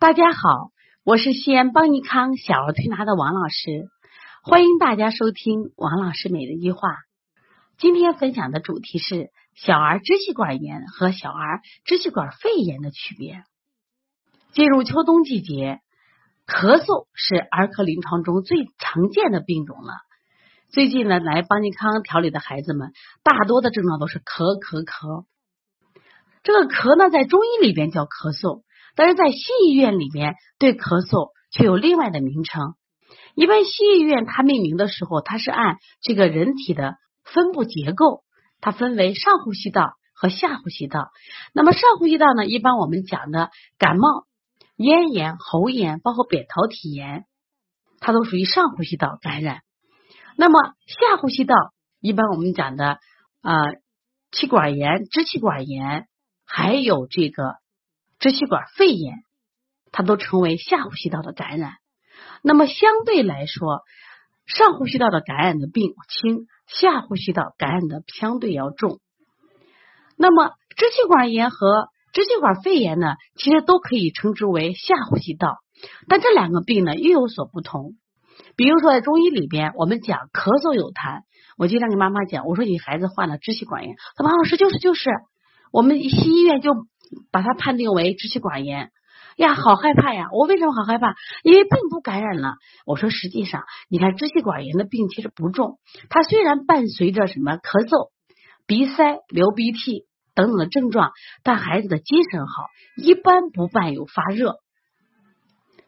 大家好，我是西安邦尼康小儿推拿的王老师，欢迎大家收听王老师每日一话。今天分享的主题是小儿支气管炎和小儿支气管肺炎的区别。进入秋冬季节，咳嗽是儿科临床中最常见的病种了。最近呢，来邦尼康调理的孩子们，大多的症状都是咳咳咳。这个咳呢，在中医里边叫咳嗽。但是在西医院里面，对咳嗽却有另外的名称。一般西医院它命名的时候，它是按这个人体的分布结构，它分为上呼吸道和下呼吸道。那么上呼吸道呢，一般我们讲的感冒、咽炎、喉炎，包括扁桃体炎，它都属于上呼吸道感染。那么下呼吸道，一般我们讲的啊气管炎、支气管炎，还有这个。支气管肺炎，它都称为下呼吸道的感染。那么相对来说，上呼吸道的感染的病轻，下呼吸道感染的相对要重。那么支气管炎和支气管肺炎呢，其实都可以称之为下呼吸道，但这两个病呢又有所不同。比如说在中医里边，我们讲咳嗽有痰，我经常跟妈妈讲，我说你孩子患了支气管炎，他王老师就是就是，我们西医院就。把它判定为支气管炎呀，好害怕呀！我为什么好害怕？因为病毒感染了。我说实际上，你看支气管炎的病其实不重，它虽然伴随着什么咳嗽、鼻塞、流鼻涕等等的症状，但孩子的精神好，一般不伴有发热，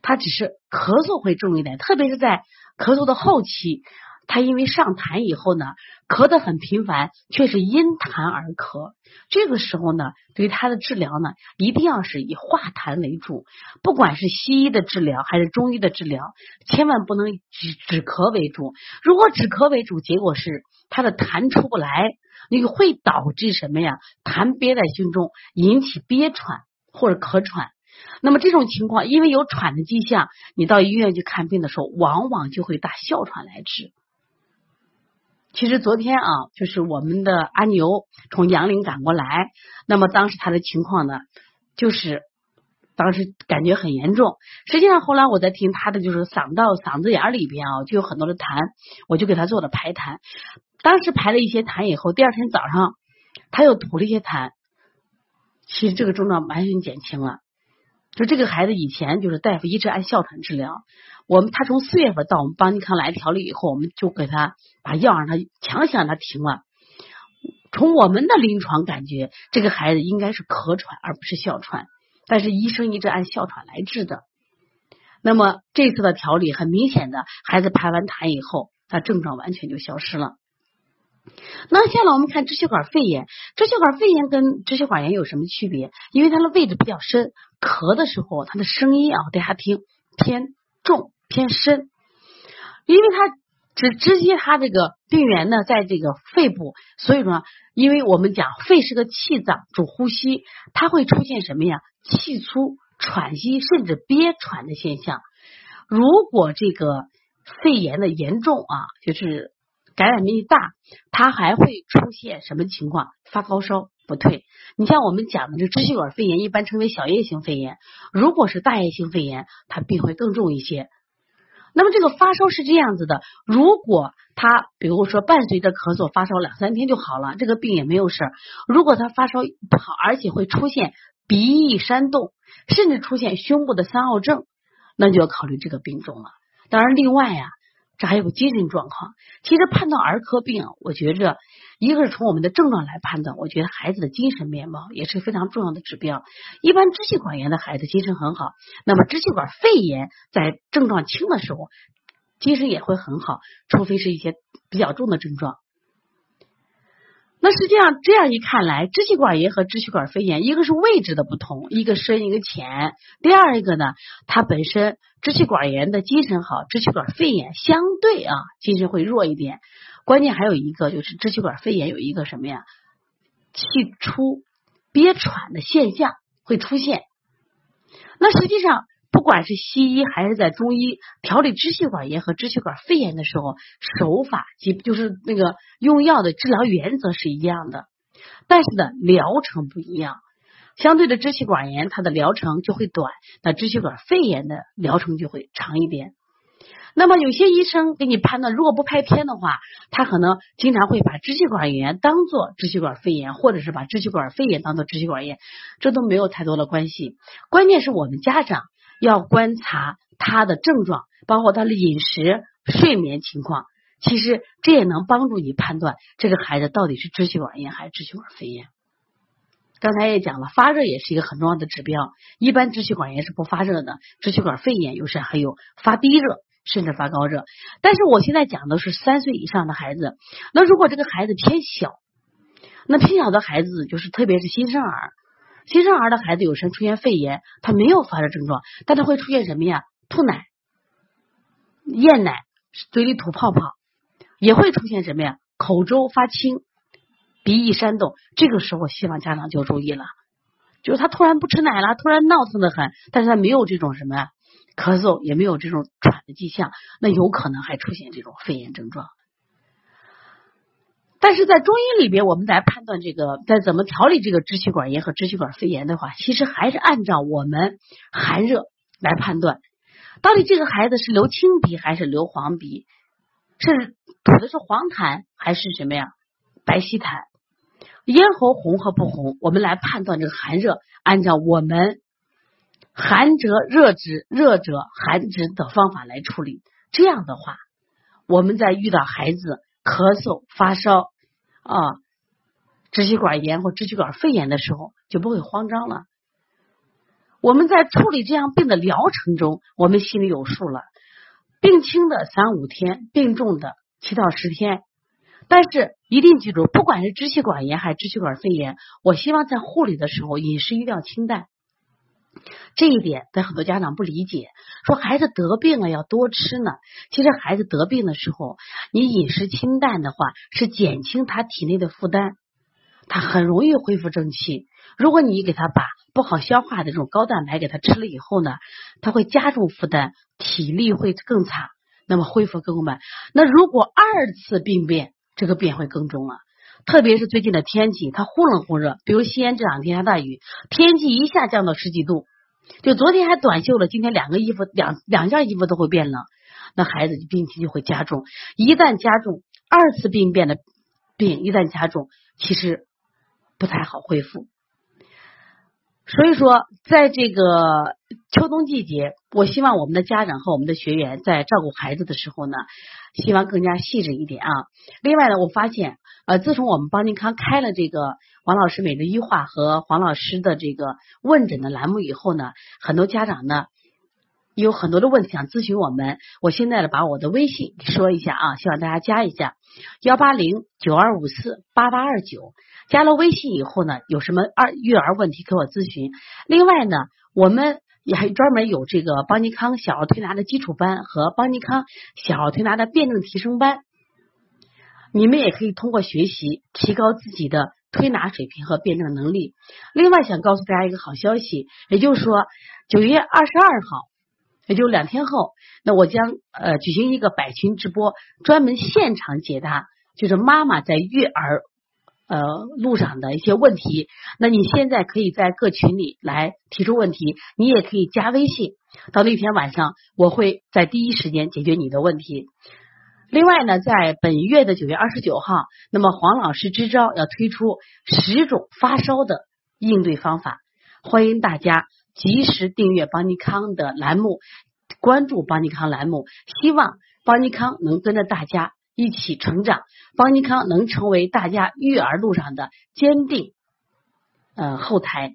他只是咳嗽会重一点，特别是在咳嗽的后期。他因为上痰以后呢，咳得很频繁，却是因痰而咳。这个时候呢，对于他的治疗呢，一定要是以化痰为主。不管是西医的治疗还是中医的治疗，千万不能止止咳为主。如果止咳为主，结果是他的痰出不来，那个会导致什么呀？痰憋在心中，引起憋喘或者咳喘。那么这种情况，因为有喘的迹象，你到医院去看病的时候，往往就会打哮喘来治。其实昨天啊，就是我们的阿牛从杨凌赶过来，那么当时他的情况呢，就是当时感觉很严重。实际上后来我在听他的，就是嗓道、嗓子眼里边啊，就有很多的痰，我就给他做了排痰。当时排了一些痰以后，第二天早上他又吐了一些痰，其实这个症状完全减轻了。就这个孩子以前就是大夫一直按哮喘治疗。我们他从四月份到我们邦尼康来调理以后，我们就给他把药让他强行让他停了。从我们的临床感觉，这个孩子应该是咳喘而不是哮喘，但是医生一直按哮喘来治的。那么这次的调理很明显的，孩子排完痰以后，他症状完全就消失了。那下来我们看支气管肺炎，支气管肺炎跟支气管炎有什么区别？因为它的位置比较深，咳的时候它的声音啊，大家听偏。重偏深，因为它直直接它这个病源呢在这个肺部，所以说，因为我们讲肺是个气脏，主呼吸，它会出现什么呀？气粗、喘息，甚至憋喘的现象。如果这个肺炎的严重啊，就是感染面积大，它还会出现什么情况？发高烧不退。你像我们讲的这支气管肺炎，一般称为小叶性肺炎。如果是大叶性肺炎，它病会更重一些。那么这个发烧是这样子的：如果他比如说伴随着咳嗽、发烧两三天就好了，这个病也没有事儿。如果他发烧不好，而且会出现鼻翼煽动，甚至出现胸部的三凹症，那就要考虑这个病重了。当然，另外呀。这还有个精神状况。其实判断儿科病，我觉着一个是从我们的症状来判断，我觉得孩子的精神面貌也是非常重要的指标。一般支气管炎的孩子精神很好，那么支气管肺炎在症状轻的时候，精神也会很好，除非是一些比较重的症状。那实际上这样一看来，支气管炎和支气管肺炎，一个是位置的不同，一个深一个浅。第二一个呢，它本身支气管炎的精神好，支气管肺炎相对啊精神会弱一点。关键还有一个就是支气管肺炎有一个什么呀，气出憋喘的现象会出现。那实际上。不管是西医还是在中医调理支气管炎和支气管肺炎的时候，手法及就是那个用药的治疗原则是一样的，但是呢疗程不一样。相对的支气管炎，它的疗程就会短，那支气管肺炎的疗程就会长一点。那么有些医生给你判断，如果不拍片的话，他可能经常会把支气管炎当做支气管肺炎，或者是把支气管肺炎当做支气管炎，这都没有太多的关系。关键是我们家长要观察他的症状，包括他的饮食、睡眠情况，其实这也能帮助你判断这个孩子到底是支气管炎还是支气管肺炎。刚才也讲了，发热也是一个很重要的指标。一般支气管炎是不发热的，支气管肺炎有时还有发低热，甚至发高热。但是我现在讲的是三岁以上的孩子。那如果这个孩子偏小，那偏小的孩子就是特别是新生儿，新生儿的孩子有时出现肺炎，他没有发热症状，但他会出现什么呀？吐奶、咽奶、嘴里吐泡泡，也会出现什么呀？口周发青。鼻翼扇动，这个时候希望家长就注意了，就是他突然不吃奶了，突然闹腾的很，但是他没有这种什么呀咳嗽，也没有这种喘的迹象，那有可能还出现这种肺炎症状。但是在中医里边，我们在判断这个，在怎么调理这个支气管炎和支气管肺炎的话，其实还是按照我们寒热来判断，到底这个孩子是流清鼻还是流黄鼻，是吐的是黄痰还是什么呀？白稀痰。咽喉红和不红，我们来判断这个寒热，按照我们寒者热之、热者寒之的方法来处理。这样的话，我们在遇到孩子咳嗽、发烧啊、支气管炎或支气管肺炎的时候，就不会慌张了。我们在处理这样病的疗程中，我们心里有数了。病轻的三五天，病重的七到十天。但是一定记住，不管是支气管炎还是支气管肺炎，我希望在护理的时候饮食一定要清淡。这一点在很多家长不理解，说孩子得病了要多吃呢。其实孩子得病的时候，你饮食清淡的话，是减轻他体内的负担，他很容易恢复正气。如果你给他把不好消化的这种高蛋白给他吃了以后呢，他会加重负担，体力会更差，那么恢复更慢。那如果二次病变，这个变会更重了，特别是最近的天气，它忽冷忽热。比如西安这两天下大雨，天气一下降到十几度，就昨天还短袖了，今天两个衣服两两件衣服都会变冷，那孩子病情就会加重。一旦加重，二次病变的病一旦加重，其实不太好恢复。所以说，在这个秋冬季节，我希望我们的家长和我们的学员在照顾孩子的时候呢，希望更加细致一点啊。另外呢，我发现，呃，自从我们邦尼康开了这个王老师每日一话和黄老师的这个问诊的栏目以后呢，很多家长呢有很多的问题想咨询我们。我现在呢，把我的微信说一下啊，希望大家加一下幺八零九二五四八八二九。加了微信以后呢，有什么二育儿问题给我咨询。另外呢，我们也还专门有这个邦尼康小儿推拿的基础班和邦尼康小儿推拿的辩证提升班，你们也可以通过学习提高自己的推拿水平和辩证能力。另外，想告诉大家一个好消息，也就是说九月二十二号，也就两天后，那我将呃举行一个百群直播，专门现场解答，就是妈妈在育儿。呃，路上的一些问题，那你现在可以在各群里来提出问题，你也可以加微信，到那天晚上我会在第一时间解决你的问题。另外呢，在本月的九月二十九号，那么黄老师支招要推出十种发烧的应对方法，欢迎大家及时订阅邦尼康的栏目，关注邦尼康栏目，希望邦尼康能跟着大家。一起成长，邦尼康能成为大家育儿路上的坚定呃后台。